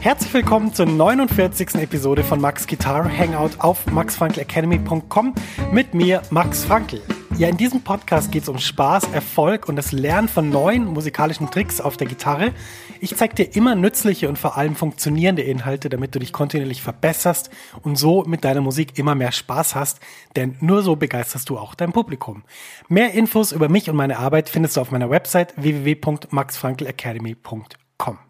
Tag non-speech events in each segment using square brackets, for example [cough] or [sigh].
Herzlich willkommen zur 49. Episode von Max Guitar Hangout auf maxfrankelacademy.com mit mir, Max Frankl. Ja, in diesem Podcast geht es um Spaß, Erfolg und das Lernen von neuen musikalischen Tricks auf der Gitarre. Ich zeige dir immer nützliche und vor allem funktionierende Inhalte, damit du dich kontinuierlich verbesserst und so mit deiner Musik immer mehr Spaß hast, denn nur so begeisterst du auch dein Publikum. Mehr Infos über mich und meine Arbeit findest du auf meiner Website www.maxfrankelacademy.com.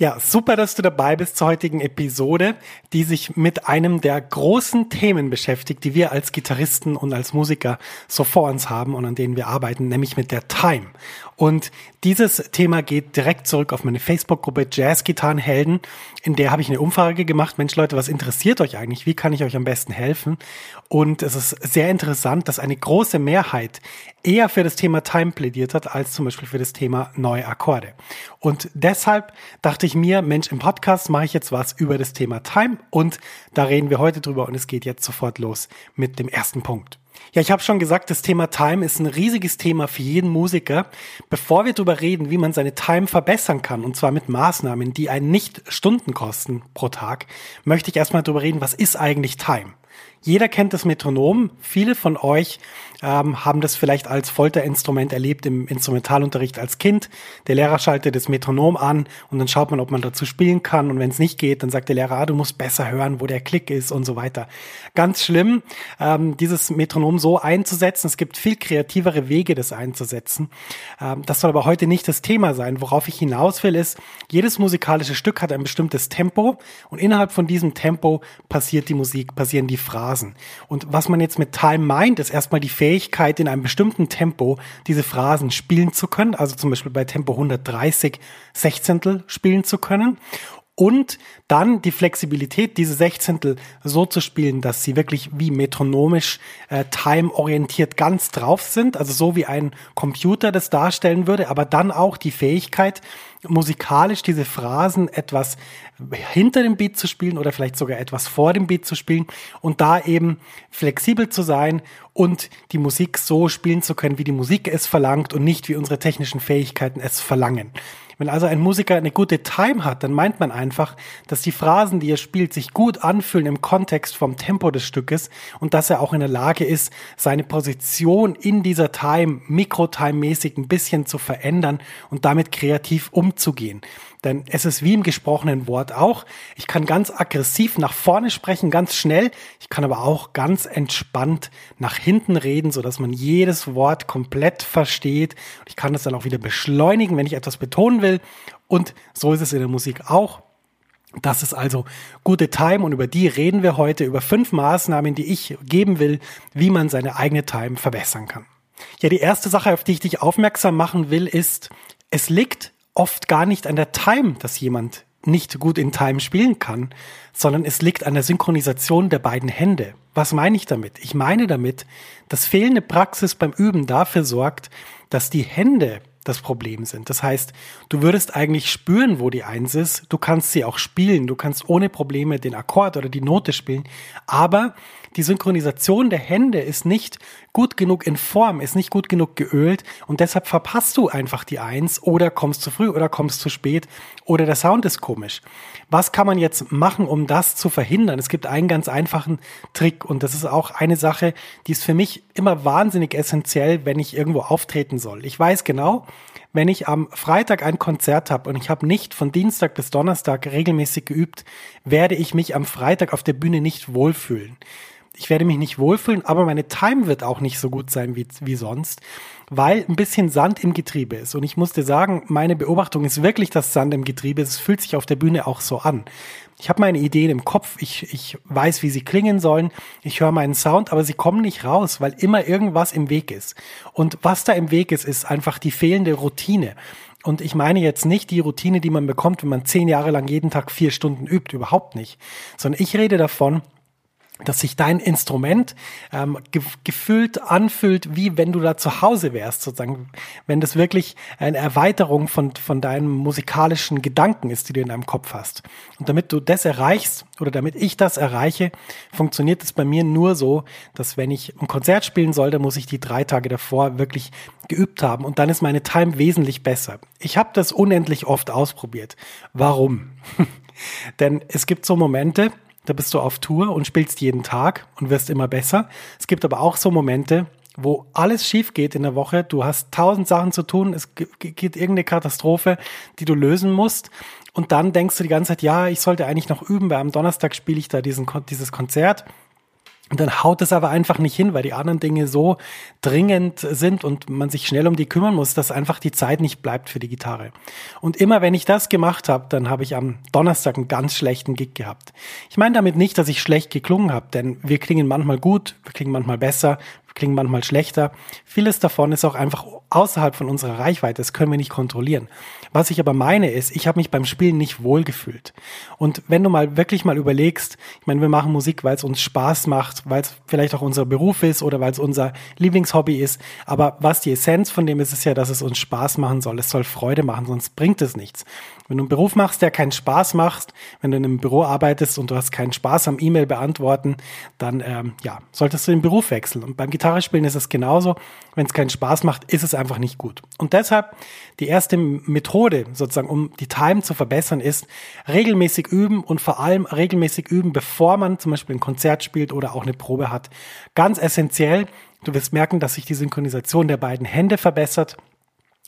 Ja, super, dass du dabei bist zur heutigen Episode, die sich mit einem der großen Themen beschäftigt, die wir als Gitarristen und als Musiker so vor uns haben und an denen wir arbeiten, nämlich mit der Time. Und dieses Thema geht direkt zurück auf meine Facebook-Gruppe Jazz-Gitarrenhelden. In der habe ich eine Umfrage gemacht. Mensch, Leute, was interessiert euch eigentlich? Wie kann ich euch am besten helfen? Und es ist sehr interessant, dass eine große Mehrheit eher für das Thema Time plädiert hat, als zum Beispiel für das Thema neue Akkorde. Und deshalb dachte ich mir, Mensch, im Podcast mache ich jetzt was über das Thema Time und da reden wir heute drüber und es geht jetzt sofort los mit dem ersten Punkt. Ja, ich habe schon gesagt, das Thema Time ist ein riesiges Thema für jeden Musiker. Bevor wir darüber reden, wie man seine Time verbessern kann, und zwar mit Maßnahmen, die einen nicht Stunden kosten pro Tag, möchte ich erstmal darüber reden, was ist eigentlich Time? Jeder kennt das Metronom. Viele von euch ähm, haben das vielleicht als Folterinstrument erlebt im Instrumentalunterricht als Kind. Der Lehrer schaltet das Metronom an und dann schaut man, ob man dazu spielen kann. Und wenn es nicht geht, dann sagt der Lehrer, ah, du musst besser hören, wo der Klick ist und so weiter. Ganz schlimm, ähm, dieses Metronom so einzusetzen. Es gibt viel kreativere Wege, das einzusetzen. Ähm, das soll aber heute nicht das Thema sein. Worauf ich hinaus will, ist, jedes musikalische Stück hat ein bestimmtes Tempo und innerhalb von diesem Tempo passiert die Musik, passieren die Phrasen. Und was man jetzt mit Time meint, ist erstmal die Fähigkeit, Fähigkeit, in einem bestimmten Tempo diese Phrasen spielen zu können, also zum Beispiel bei Tempo 130 Sechzehntel spielen zu können und dann die Flexibilität, diese Sechzehntel so zu spielen, dass sie wirklich wie metronomisch äh, time-orientiert ganz drauf sind, also so wie ein Computer das darstellen würde, aber dann auch die Fähigkeit, musikalisch diese Phrasen etwas hinter dem Beat zu spielen oder vielleicht sogar etwas vor dem Beat zu spielen und da eben flexibel zu sein und die Musik so spielen zu können, wie die Musik es verlangt und nicht wie unsere technischen Fähigkeiten es verlangen. Wenn also ein Musiker eine gute Time hat, dann meint man einfach, dass die Phrasen, die er spielt, sich gut anfühlen im Kontext vom Tempo des Stückes und dass er auch in der Lage ist, seine Position in dieser Time, Mikrotime-mäßig ein bisschen zu verändern und damit kreativ umzugehen. Denn es ist wie im gesprochenen Wort auch. Ich kann ganz aggressiv nach vorne sprechen, ganz schnell. Ich kann aber auch ganz entspannt nach hinten reden, so dass man jedes Wort komplett versteht. Ich kann das dann auch wieder beschleunigen, wenn ich etwas betonen will. Und so ist es in der Musik auch. Das ist also gute Time und über die reden wir heute, über fünf Maßnahmen, die ich geben will, wie man seine eigene Time verbessern kann. Ja, die erste Sache, auf die ich dich aufmerksam machen will, ist, es liegt oft gar nicht an der Time, dass jemand nicht gut in Time spielen kann, sondern es liegt an der Synchronisation der beiden Hände. Was meine ich damit? Ich meine damit, dass fehlende Praxis beim Üben dafür sorgt, dass die Hände das Problem sind. Das heißt, du würdest eigentlich spüren, wo die Eins ist. Du kannst sie auch spielen. Du kannst ohne Probleme den Akkord oder die Note spielen. Aber die Synchronisation der Hände ist nicht gut genug in Form, ist nicht gut genug geölt und deshalb verpasst du einfach die Eins oder kommst zu früh oder kommst zu spät oder der Sound ist komisch. Was kann man jetzt machen, um das zu verhindern? Es gibt einen ganz einfachen Trick und das ist auch eine Sache, die ist für mich immer wahnsinnig essentiell, wenn ich irgendwo auftreten soll. Ich weiß genau, wenn ich am Freitag ein Konzert habe und ich habe nicht von Dienstag bis Donnerstag regelmäßig geübt, werde ich mich am Freitag auf der Bühne nicht wohlfühlen ich werde mich nicht wohlfühlen, aber meine Time wird auch nicht so gut sein wie, wie sonst, weil ein bisschen Sand im Getriebe ist. Und ich muss dir sagen, meine Beobachtung ist wirklich, dass Sand im Getriebe. Es fühlt sich auf der Bühne auch so an. Ich habe meine Ideen im Kopf, ich, ich weiß, wie sie klingen sollen, ich höre meinen Sound, aber sie kommen nicht raus, weil immer irgendwas im Weg ist. Und was da im Weg ist, ist einfach die fehlende Routine. Und ich meine jetzt nicht die Routine, die man bekommt, wenn man zehn Jahre lang jeden Tag vier Stunden übt, überhaupt nicht. Sondern ich rede davon, dass sich dein Instrument ähm, ge gefühlt anfühlt, wie wenn du da zu Hause wärst, sozusagen, wenn das wirklich eine Erweiterung von, von deinem musikalischen Gedanken ist, die du in deinem Kopf hast. Und damit du das erreichst oder damit ich das erreiche, funktioniert es bei mir nur so, dass wenn ich ein Konzert spielen soll, dann muss ich die drei Tage davor wirklich geübt haben und dann ist meine Time wesentlich besser. Ich habe das unendlich oft ausprobiert. Warum? [laughs] Denn es gibt so Momente, da bist du auf Tour und spielst jeden Tag und wirst immer besser. Es gibt aber auch so Momente, wo alles schief geht in der Woche. Du hast tausend Sachen zu tun. Es geht irgendeine Katastrophe, die du lösen musst. Und dann denkst du die ganze Zeit, ja, ich sollte eigentlich noch üben, weil am Donnerstag spiele ich da diesen, dieses Konzert. Und dann haut es aber einfach nicht hin, weil die anderen Dinge so dringend sind und man sich schnell um die kümmern muss, dass einfach die Zeit nicht bleibt für die Gitarre. Und immer wenn ich das gemacht habe, dann habe ich am Donnerstag einen ganz schlechten Gig gehabt. Ich meine damit nicht, dass ich schlecht geklungen habe, denn wir klingen manchmal gut, wir klingen manchmal besser, klingen manchmal schlechter. Vieles davon ist auch einfach außerhalb von unserer Reichweite. Das können wir nicht kontrollieren. Was ich aber meine ist, ich habe mich beim Spielen nicht wohlgefühlt. Und wenn du mal wirklich mal überlegst, ich meine, wir machen Musik, weil es uns Spaß macht, weil es vielleicht auch unser Beruf ist oder weil es unser Lieblingshobby ist. Aber was die Essenz von dem ist, ist ja, dass es uns Spaß machen soll. Es soll Freude machen, sonst bringt es nichts. Wenn du einen Beruf machst, der keinen Spaß macht, wenn du in einem Büro arbeitest und du hast keinen Spaß am E-Mail beantworten, dann ähm, ja, solltest du den Beruf wechseln. Und beim Gitarrespielen ist es genauso. Wenn es keinen Spaß macht, ist es einfach nicht gut. Und deshalb die erste Methode, sozusagen, um die Time zu verbessern, ist regelmäßig üben und vor allem regelmäßig üben, bevor man zum Beispiel ein Konzert spielt oder auch eine Probe hat. Ganz essentiell. Du wirst merken, dass sich die Synchronisation der beiden Hände verbessert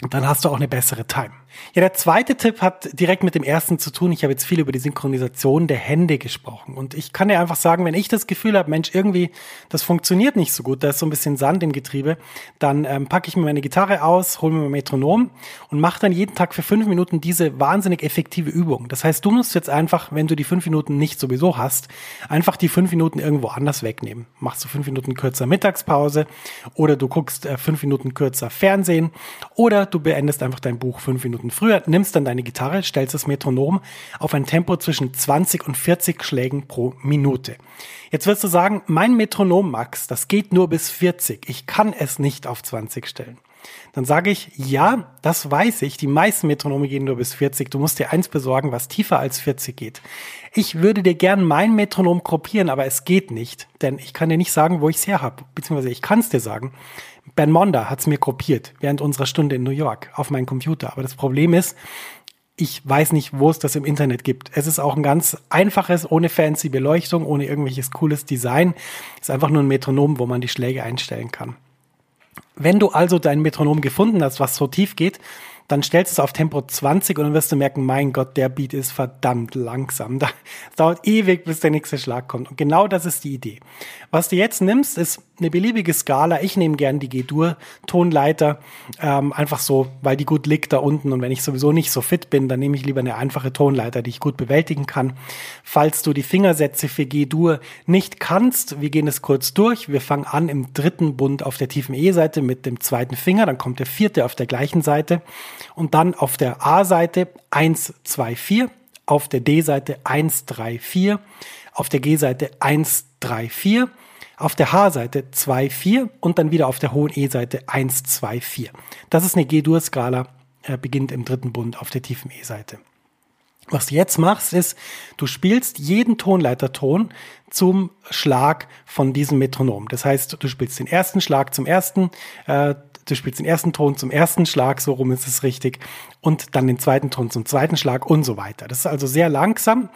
dann hast du auch eine bessere Time. Ja, der zweite Tipp hat direkt mit dem ersten zu tun. Ich habe jetzt viel über die Synchronisation der Hände gesprochen. Und ich kann dir einfach sagen, wenn ich das Gefühl habe, Mensch, irgendwie, das funktioniert nicht so gut, da ist so ein bisschen Sand im Getriebe, dann ähm, packe ich mir meine Gitarre aus, hole mir mein Metronom und mache dann jeden Tag für fünf Minuten diese wahnsinnig effektive Übung. Das heißt, du musst jetzt einfach, wenn du die fünf Minuten nicht sowieso hast, einfach die fünf Minuten irgendwo anders wegnehmen. Machst du fünf Minuten kürzer Mittagspause oder du guckst äh, fünf Minuten kürzer Fernsehen oder du beendest einfach dein Buch fünf Minuten früher, nimmst dann deine Gitarre, stellst das Metronom auf ein Tempo zwischen 20 und 40 Schlägen pro Minute. Jetzt wirst du sagen, mein Metronom, Max, das geht nur bis 40. Ich kann es nicht auf 20 stellen. Dann sage ich, ja, das weiß ich. Die meisten Metronome gehen nur bis 40. Du musst dir eins besorgen, was tiefer als 40 geht. Ich würde dir gern mein Metronom kopieren, aber es geht nicht. Denn ich kann dir nicht sagen, wo ich es her habe. Beziehungsweise ich kann es dir sagen. Ben Monda hat es mir kopiert während unserer Stunde in New York auf meinen Computer. Aber das Problem ist, ich weiß nicht, wo es das im Internet gibt. Es ist auch ein ganz einfaches, ohne fancy Beleuchtung, ohne irgendwelches cooles Design. Es ist einfach nur ein Metronom, wo man die Schläge einstellen kann. Wenn du also dein Metronom gefunden hast, was so tief geht, dann stellst du es auf Tempo 20 und dann wirst du merken, mein Gott, der Beat ist verdammt langsam. [laughs] Da, es dauert ewig, bis der nächste Schlag kommt. Und genau das ist die Idee. Was du jetzt nimmst, ist eine beliebige Skala. Ich nehme gern die G-Dur-Tonleiter, ähm, einfach so, weil die gut liegt da unten. Und wenn ich sowieso nicht so fit bin, dann nehme ich lieber eine einfache Tonleiter, die ich gut bewältigen kann. Falls du die Fingersätze für G-Dur nicht kannst, wir gehen es kurz durch. Wir fangen an im dritten Bund auf der tiefen E-Seite mit dem zweiten Finger, dann kommt der vierte auf der gleichen Seite und dann auf der A-Seite 1, 2, 4, auf der D-Seite 1, 3, 4, auf der G-Seite 1, 3, 4 auf der H-Seite 2, 4 und dann wieder auf der hohen E-Seite 1, 2, 4. Das ist eine G-Dur-Skala äh, beginnt im dritten Bund auf der tiefen E-Seite. Was du jetzt machst, ist, du spielst jeden Tonleiterton zum Schlag von diesem Metronom. Das heißt, du spielst den ersten Schlag zum ersten, äh, du spielst den ersten Ton zum ersten Schlag, so rum ist es richtig, und dann den zweiten Ton zum zweiten Schlag und so weiter. Das ist also sehr langsam.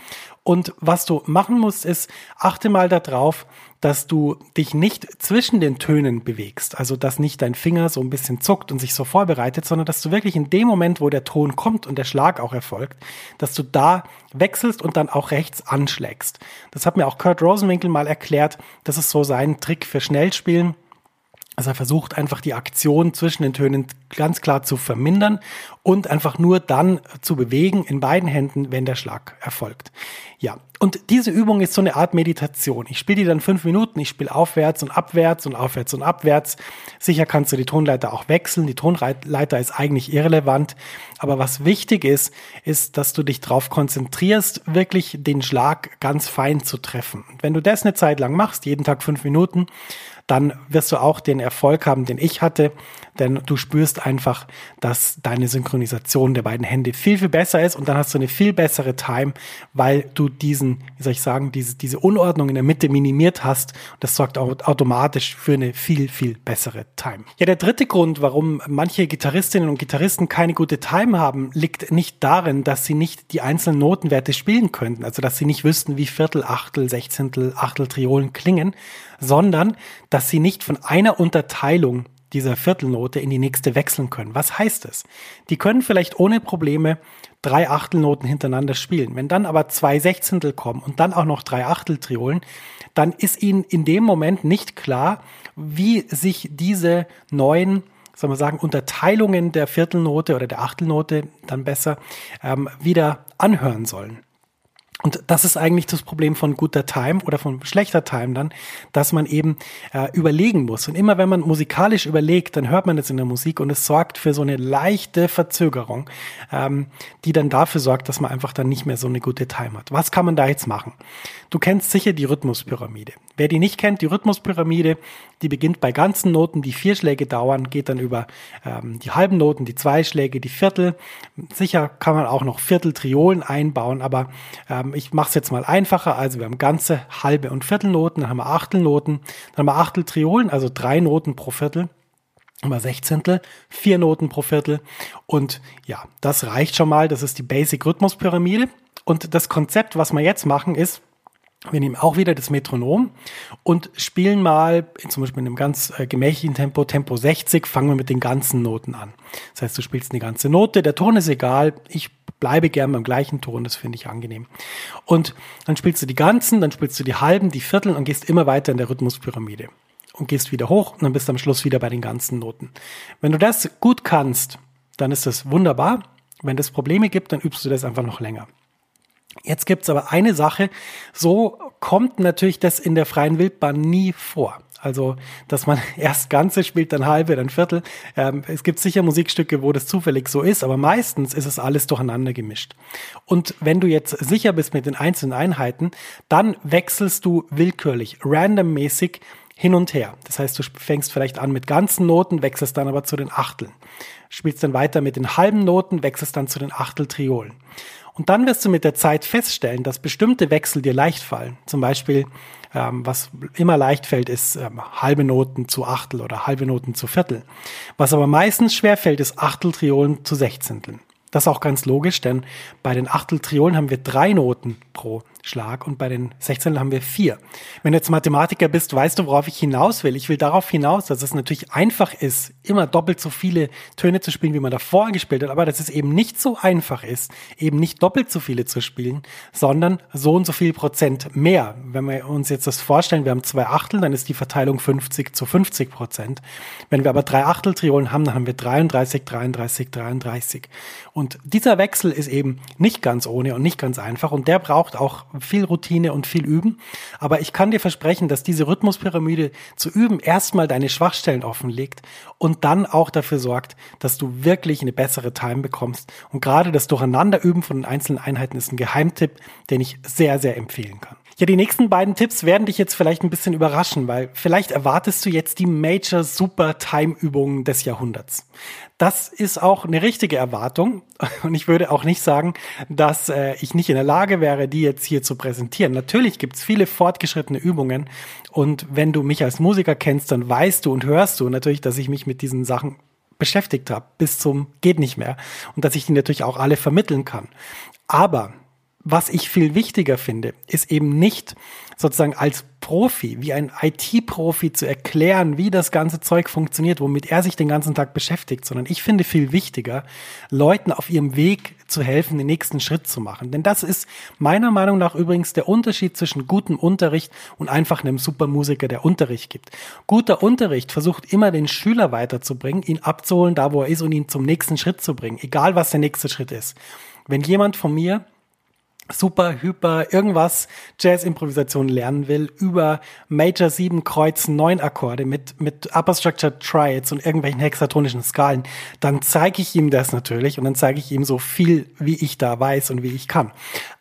Und was du machen musst, ist, achte mal darauf, dass du dich nicht zwischen den Tönen bewegst, also dass nicht dein Finger so ein bisschen zuckt und sich so vorbereitet, sondern dass du wirklich in dem Moment, wo der Ton kommt und der Schlag auch erfolgt, dass du da wechselst und dann auch rechts anschlägst. Das hat mir auch Kurt Rosenwinkel mal erklärt, das ist so sein Trick für Schnellspielen also er versucht einfach die Aktion zwischen den Tönen ganz klar zu vermindern und einfach nur dann zu bewegen in beiden Händen, wenn der Schlag erfolgt. Ja, und diese Übung ist so eine Art Meditation. Ich spiele die dann fünf Minuten, ich spiele aufwärts und abwärts und aufwärts und abwärts. Sicher kannst du die Tonleiter auch wechseln. Die Tonleiter ist eigentlich irrelevant. Aber was wichtig ist, ist, dass du dich darauf konzentrierst, wirklich den Schlag ganz fein zu treffen. wenn du das eine Zeit lang machst, jeden Tag fünf Minuten, dann wirst du auch den Erfolg haben, den ich hatte, denn du spürst einfach, dass deine Synchronisation der beiden Hände viel, viel besser ist und dann hast du eine viel bessere Time, weil du diesen, wie soll ich sagen, diese, diese Unordnung in der Mitte minimiert hast. Das sorgt auch automatisch für eine viel, viel bessere Time. Ja, der dritte Grund, warum manche Gitarristinnen und Gitarristen keine gute Time haben, liegt nicht darin, dass sie nicht die einzelnen Notenwerte spielen könnten, also dass sie nicht wüssten, wie Viertel, Achtel, Sechzehntel, Achtel, Triolen klingen, sondern dass sie nicht von einer Unterteilung dieser Viertelnote in die nächste wechseln können. Was heißt es? Die können vielleicht ohne Probleme drei Achtelnoten hintereinander spielen. Wenn dann aber zwei Sechzehntel kommen und dann auch noch drei Achteltriolen, dann ist ihnen in dem Moment nicht klar, wie sich diese neuen soll man sagen, Unterteilungen der Viertelnote oder der Achtelnote dann besser ähm, wieder anhören sollen. Und das ist eigentlich das Problem von guter Time oder von schlechter Time dann, dass man eben äh, überlegen muss. Und immer wenn man musikalisch überlegt, dann hört man es in der Musik und es sorgt für so eine leichte Verzögerung, ähm, die dann dafür sorgt, dass man einfach dann nicht mehr so eine gute Time hat. Was kann man da jetzt machen? Du kennst sicher die Rhythmuspyramide. Wer die nicht kennt, die Rhythmuspyramide, die beginnt bei ganzen Noten, die vier Schläge dauern, geht dann über ähm, die halben Noten, die zwei Schläge, die Viertel. Sicher kann man auch noch Vierteltriolen einbauen, aber ähm, ich mache es jetzt mal einfacher. Also wir haben ganze halbe und Viertelnoten, dann haben wir Achtelnoten, dann haben wir Achteltriolen, also drei Noten pro Viertel immer Sechzehntel, vier Noten pro Viertel. Und ja, das reicht schon mal. Das ist die Basic Rhythmuspyramide. Und das Konzept, was wir jetzt machen, ist, wir nehmen auch wieder das Metronom und spielen mal, zum Beispiel in einem ganz äh, gemächlichen Tempo, Tempo 60, fangen wir mit den ganzen Noten an. Das heißt, du spielst eine ganze Note, der Ton ist egal, ich bleibe gern beim gleichen Ton, das finde ich angenehm. Und dann spielst du die ganzen, dann spielst du die halben, die Viertel und gehst immer weiter in der Rhythmuspyramide. Und gehst wieder hoch und dann bist du am Schluss wieder bei den ganzen Noten. Wenn du das gut kannst, dann ist das wunderbar. Wenn es Probleme gibt, dann übst du das einfach noch länger. Jetzt gibt's aber eine Sache, so kommt natürlich das in der freien Wildbahn nie vor. Also, dass man [laughs] erst Ganze spielt, dann halbe, dann Viertel. Ähm, es gibt sicher Musikstücke, wo das zufällig so ist, aber meistens ist es alles durcheinander gemischt. Und wenn du jetzt sicher bist mit den einzelnen Einheiten, dann wechselst du willkürlich, randommäßig hin und her. Das heißt, du fängst vielleicht an mit ganzen Noten, wechselst dann aber zu den Achteln. Spielst dann weiter mit den halben Noten, wechselst dann zu den Achteltriolen. Und dann wirst du mit der Zeit feststellen, dass bestimmte Wechsel dir leicht fallen. Zum Beispiel, ähm, was immer leicht fällt, ist ähm, halbe Noten zu Achtel oder halbe Noten zu Viertel. Was aber meistens schwer fällt, ist Achteltriolen zu Sechzehnteln. Das ist auch ganz logisch, denn bei den Achteltriolen haben wir drei Noten pro Schlag und bei den 16 haben wir vier. Wenn du jetzt Mathematiker bist, weißt du, worauf ich hinaus will. Ich will darauf hinaus, dass es natürlich einfach ist, immer doppelt so viele Töne zu spielen, wie man davor gespielt hat, aber dass es eben nicht so einfach ist, eben nicht doppelt so viele zu spielen, sondern so und so viel Prozent mehr. Wenn wir uns jetzt das vorstellen, wir haben zwei Achtel, dann ist die Verteilung 50 zu 50 Prozent. Wenn wir aber drei Achteltriolen haben, dann haben wir 33, 33, 33. Und dieser Wechsel ist eben nicht ganz ohne und nicht ganz einfach und der braucht auch viel Routine und viel Üben. Aber ich kann dir versprechen, dass diese Rhythmuspyramide zu üben erstmal deine Schwachstellen offenlegt und dann auch dafür sorgt, dass du wirklich eine bessere Time bekommst. Und gerade das Durcheinanderüben von den einzelnen Einheiten ist ein Geheimtipp, den ich sehr, sehr empfehlen kann. Ja, die nächsten beiden Tipps werden dich jetzt vielleicht ein bisschen überraschen, weil vielleicht erwartest du jetzt die Major Super Time Übungen des Jahrhunderts. Das ist auch eine richtige Erwartung. [laughs] Und ich würde auch nicht sagen, dass äh, ich nicht in der Lage wäre, die jetzt hier zu präsentieren. Natürlich gibt es viele fortgeschrittene Übungen. Und wenn du mich als Musiker kennst, dann weißt du und hörst du natürlich, dass ich mich mit diesen Sachen beschäftigt habe, bis zum geht nicht mehr. Und dass ich die natürlich auch alle vermitteln kann. Aber was ich viel wichtiger finde, ist eben nicht sozusagen als Profi, wie ein IT-Profi zu erklären, wie das ganze Zeug funktioniert, womit er sich den ganzen Tag beschäftigt, sondern ich finde viel wichtiger, Leuten auf ihrem Weg zu helfen, den nächsten Schritt zu machen. Denn das ist meiner Meinung nach übrigens der Unterschied zwischen gutem Unterricht und einfach einem Supermusiker, der Unterricht gibt. Guter Unterricht versucht immer den Schüler weiterzubringen, ihn abzuholen, da wo er ist und ihn zum nächsten Schritt zu bringen, egal was der nächste Schritt ist. Wenn jemand von mir super, hyper, irgendwas Jazz-Improvisation lernen will, über Major 7 Kreuz 9 Akkorde mit, mit Upper Structure Triads und irgendwelchen hexatonischen Skalen, dann zeige ich ihm das natürlich und dann zeige ich ihm so viel, wie ich da weiß und wie ich kann.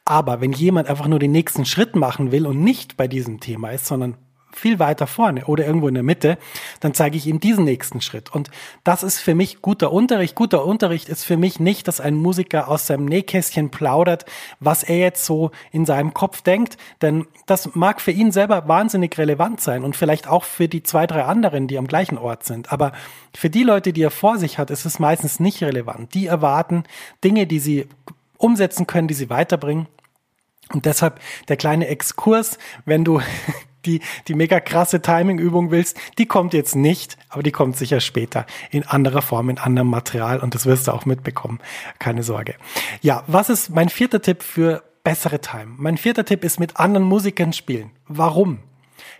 Aber wenn jemand einfach nur den nächsten Schritt machen will und nicht bei diesem Thema ist, sondern viel weiter vorne oder irgendwo in der Mitte, dann zeige ich ihm diesen nächsten Schritt. Und das ist für mich guter Unterricht. Guter Unterricht ist für mich nicht, dass ein Musiker aus seinem Nähkästchen plaudert, was er jetzt so in seinem Kopf denkt, denn das mag für ihn selber wahnsinnig relevant sein und vielleicht auch für die zwei, drei anderen, die am gleichen Ort sind. Aber für die Leute, die er vor sich hat, ist es meistens nicht relevant. Die erwarten Dinge, die sie umsetzen können, die sie weiterbringen. Und deshalb der kleine Exkurs, wenn du [laughs] die, die mega krasse Timing-Übung willst, die kommt jetzt nicht, aber die kommt sicher später in anderer Form, in anderem Material und das wirst du auch mitbekommen. Keine Sorge. Ja, was ist mein vierter Tipp für bessere Time? Mein vierter Tipp ist mit anderen Musikern spielen. Warum?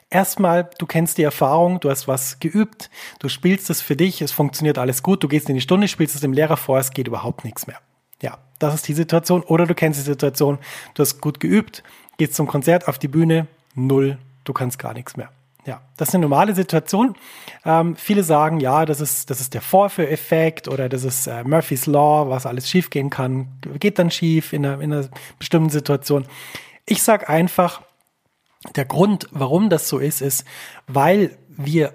Erstmal, du kennst die Erfahrung, du hast was geübt, du spielst es für dich, es funktioniert alles gut, du gehst in die Stunde, spielst es dem Lehrer vor, es geht überhaupt nichts mehr. Ja, das ist die Situation. Oder du kennst die Situation, du hast gut geübt, gehst zum Konzert auf die Bühne, null du kannst gar nichts mehr. Ja, das ist eine normale Situation. Ähm, viele sagen, ja, das ist, das ist der Vorführeffekt oder das ist äh, Murphy's Law, was alles schiefgehen kann, geht dann schief in einer, in einer bestimmten Situation. Ich sage einfach, der Grund, warum das so ist, ist, weil wir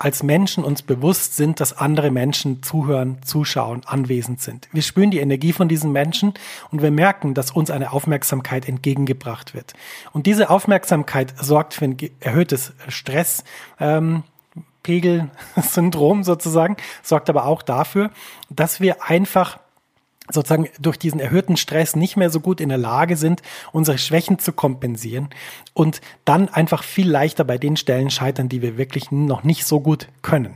als Menschen uns bewusst sind, dass andere Menschen zuhören, zuschauen, anwesend sind. Wir spüren die Energie von diesen Menschen und wir merken, dass uns eine Aufmerksamkeit entgegengebracht wird. Und diese Aufmerksamkeit sorgt für ein erhöhtes Stress. Ähm, Pegel-Syndrom sozusagen, sorgt aber auch dafür, dass wir einfach sozusagen durch diesen erhöhten Stress nicht mehr so gut in der Lage sind, unsere Schwächen zu kompensieren und dann einfach viel leichter bei den Stellen scheitern, die wir wirklich noch nicht so gut können.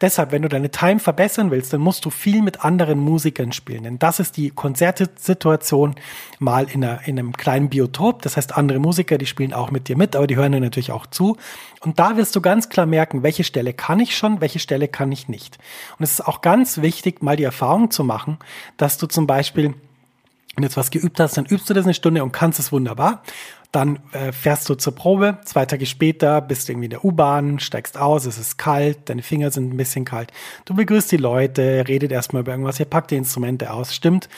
Deshalb, wenn du deine Time verbessern willst, dann musst du viel mit anderen Musikern spielen, denn das ist die Konzertsituation mal in, einer, in einem kleinen Biotop. Das heißt, andere Musiker, die spielen auch mit dir mit, aber die hören dir natürlich auch zu. Und da wirst du ganz klar merken, welche Stelle kann ich schon, welche Stelle kann ich nicht. Und es ist auch ganz wichtig, mal die Erfahrung zu machen, dass du zum Beispiel, wenn du jetzt was geübt hast, dann übst du das eine Stunde und kannst es wunderbar. Dann äh, fährst du zur Probe, zwei Tage später bist du irgendwie in der U-Bahn, steigst aus, es ist kalt, deine Finger sind ein bisschen kalt. Du begrüßt die Leute, redet erstmal über irgendwas, ihr packt die Instrumente aus, stimmt.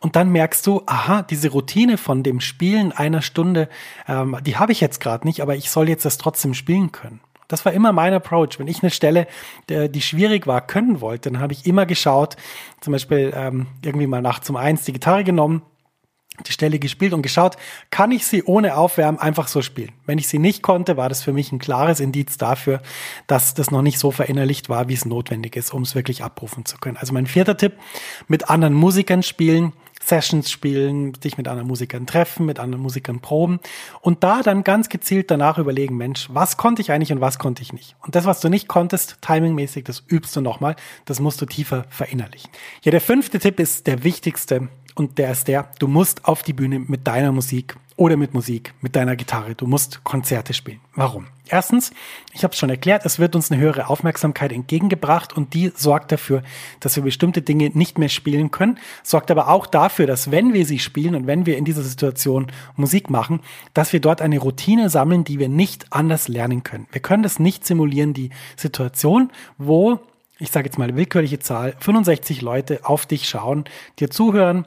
Und dann merkst du, aha, diese Routine von dem Spielen einer Stunde, ähm, die habe ich jetzt gerade nicht, aber ich soll jetzt das trotzdem spielen können. Das war immer mein Approach. Wenn ich eine Stelle, die schwierig war, können wollte, dann habe ich immer geschaut, zum Beispiel ähm, irgendwie mal nachts um eins die Gitarre genommen, die Stelle gespielt und geschaut, kann ich sie ohne Aufwärmen einfach so spielen. Wenn ich sie nicht konnte, war das für mich ein klares Indiz dafür, dass das noch nicht so verinnerlicht war, wie es notwendig ist, um es wirklich abrufen zu können. Also mein vierter Tipp, mit anderen Musikern spielen, Sessions spielen, dich mit anderen Musikern treffen, mit anderen Musikern proben und da dann ganz gezielt danach überlegen, Mensch, was konnte ich eigentlich und was konnte ich nicht? Und das, was du nicht konntest, timingmäßig, das übst du nochmal, das musst du tiefer verinnerlichen. Ja, der fünfte Tipp ist der wichtigste und der ist der, du musst auf die Bühne mit deiner Musik oder mit Musik, mit deiner Gitarre. Du musst Konzerte spielen. Warum? Erstens, ich habe es schon erklärt, es wird uns eine höhere Aufmerksamkeit entgegengebracht und die sorgt dafür, dass wir bestimmte Dinge nicht mehr spielen können, sorgt aber auch dafür, dass wenn wir sie spielen und wenn wir in dieser Situation Musik machen, dass wir dort eine Routine sammeln, die wir nicht anders lernen können. Wir können das nicht simulieren, die Situation, wo ich sage jetzt mal willkürliche Zahl, 65 Leute auf dich schauen, dir zuhören,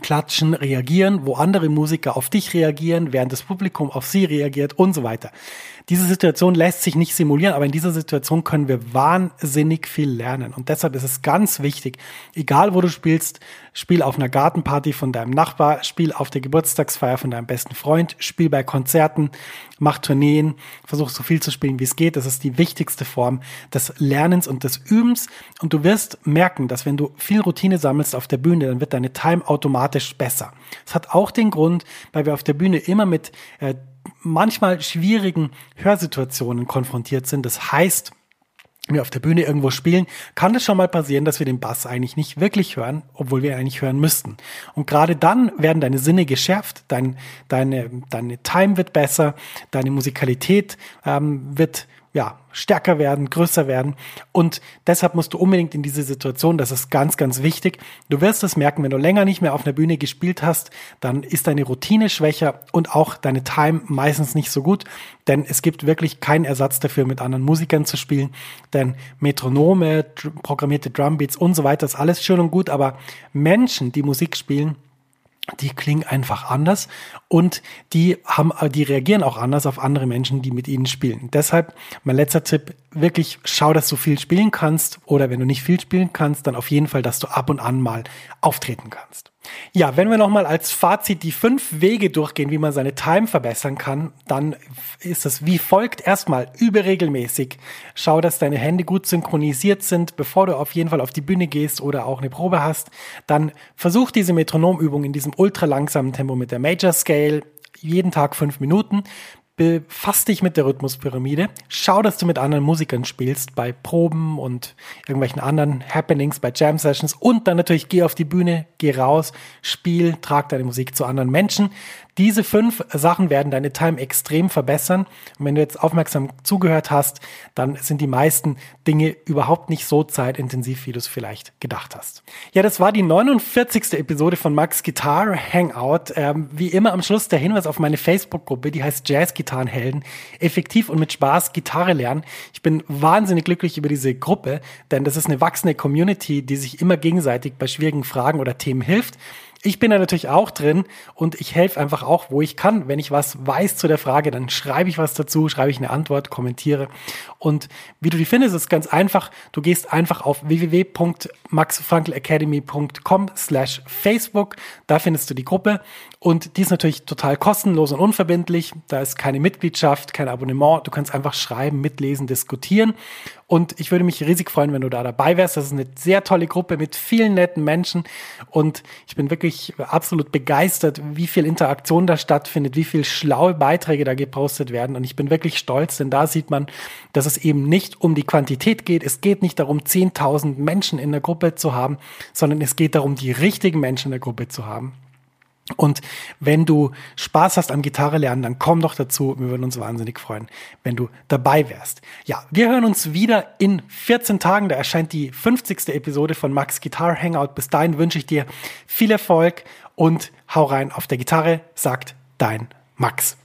klatschen, reagieren, wo andere Musiker auf dich reagieren, während das Publikum auf sie reagiert und so weiter. Diese Situation lässt sich nicht simulieren, aber in dieser Situation können wir wahnsinnig viel lernen. Und deshalb ist es ganz wichtig, egal wo du spielst, spiel auf einer Gartenparty von deinem Nachbar, spiel auf der Geburtstagsfeier von deinem besten Freund, spiel bei Konzerten, mach Tourneen, versuch so viel zu spielen, wie es geht. Das ist die wichtigste Form des Lernens und des Übens. Und du wirst merken, dass wenn du viel Routine sammelst auf der Bühne, dann wird deine Time automatisch besser. Es hat auch den Grund, weil wir auf der Bühne immer mit äh, manchmal schwierigen Hörsituationen konfrontiert sind. Das heißt, wir auf der Bühne irgendwo spielen, kann es schon mal passieren, dass wir den Bass eigentlich nicht wirklich hören, obwohl wir eigentlich hören müssten. Und gerade dann werden deine Sinne geschärft, dein, deine, deine Time wird besser, deine Musikalität ähm, wird ja, stärker werden, größer werden. Und deshalb musst du unbedingt in diese Situation, das ist ganz, ganz wichtig. Du wirst es merken, wenn du länger nicht mehr auf einer Bühne gespielt hast, dann ist deine Routine schwächer und auch deine Time meistens nicht so gut, denn es gibt wirklich keinen Ersatz dafür, mit anderen Musikern zu spielen. Denn Metronome, programmierte Drumbeats und so weiter ist alles schön und gut, aber Menschen, die Musik spielen, die klingen einfach anders und die haben, die reagieren auch anders auf andere Menschen, die mit ihnen spielen. Deshalb mein letzter Tipp, wirklich schau, dass du viel spielen kannst oder wenn du nicht viel spielen kannst, dann auf jeden Fall, dass du ab und an mal auftreten kannst. Ja, wenn wir nochmal als Fazit die fünf Wege durchgehen, wie man seine Time verbessern kann, dann ist es wie folgt. Erstmal übe regelmäßig. Schau, dass deine Hände gut synchronisiert sind, bevor du auf jeden Fall auf die Bühne gehst oder auch eine Probe hast. Dann versuch diese Metronomübung in diesem ultra langsamen Tempo mit der Major Scale jeden Tag fünf Minuten befass dich mit der Rhythmuspyramide. Schau, dass du mit anderen Musikern spielst bei Proben und irgendwelchen anderen Happenings, bei Jam Sessions und dann natürlich geh auf die Bühne, geh raus, spiel, trag deine Musik zu anderen Menschen. Diese fünf Sachen werden deine Time extrem verbessern. Und wenn du jetzt aufmerksam zugehört hast, dann sind die meisten Dinge überhaupt nicht so zeitintensiv, wie du es vielleicht gedacht hast. Ja, das war die 49. Episode von Max Guitar Hangout. Ähm, wie immer am Schluss der Hinweis auf meine Facebook-Gruppe, die heißt Jazz Gitarrenhelden. Effektiv und mit Spaß Gitarre lernen. Ich bin wahnsinnig glücklich über diese Gruppe, denn das ist eine wachsende Community, die sich immer gegenseitig bei schwierigen Fragen oder Themen hilft. Ich bin da natürlich auch drin und ich helfe einfach auch, wo ich kann. Wenn ich was weiß zu der Frage, dann schreibe ich was dazu, schreibe ich eine Antwort, kommentiere. Und wie du die findest, ist ganz einfach. Du gehst einfach auf www.maxfrankelacademy.com slash Facebook. Da findest du die Gruppe. Und die ist natürlich total kostenlos und unverbindlich. Da ist keine Mitgliedschaft, kein Abonnement. Du kannst einfach schreiben, mitlesen, diskutieren. Und ich würde mich riesig freuen, wenn du da dabei wärst. Das ist eine sehr tolle Gruppe mit vielen netten Menschen. Und ich bin wirklich absolut begeistert, wie viel Interaktion da stattfindet, wie viel schlaue Beiträge da gepostet werden. Und ich bin wirklich stolz, denn da sieht man, dass es eben nicht um die Quantität geht. Es geht nicht darum, 10.000 Menschen in der Gruppe zu haben, sondern es geht darum, die richtigen Menschen in der Gruppe zu haben. Und wenn du Spaß hast am Gitarre lernen, dann komm doch dazu. Wir würden uns wahnsinnig freuen, wenn du dabei wärst. Ja, wir hören uns wieder in 14 Tagen. Da erscheint die 50. Episode von Max Guitar Hangout. Bis dahin wünsche ich dir viel Erfolg und hau rein auf der Gitarre, sagt dein Max.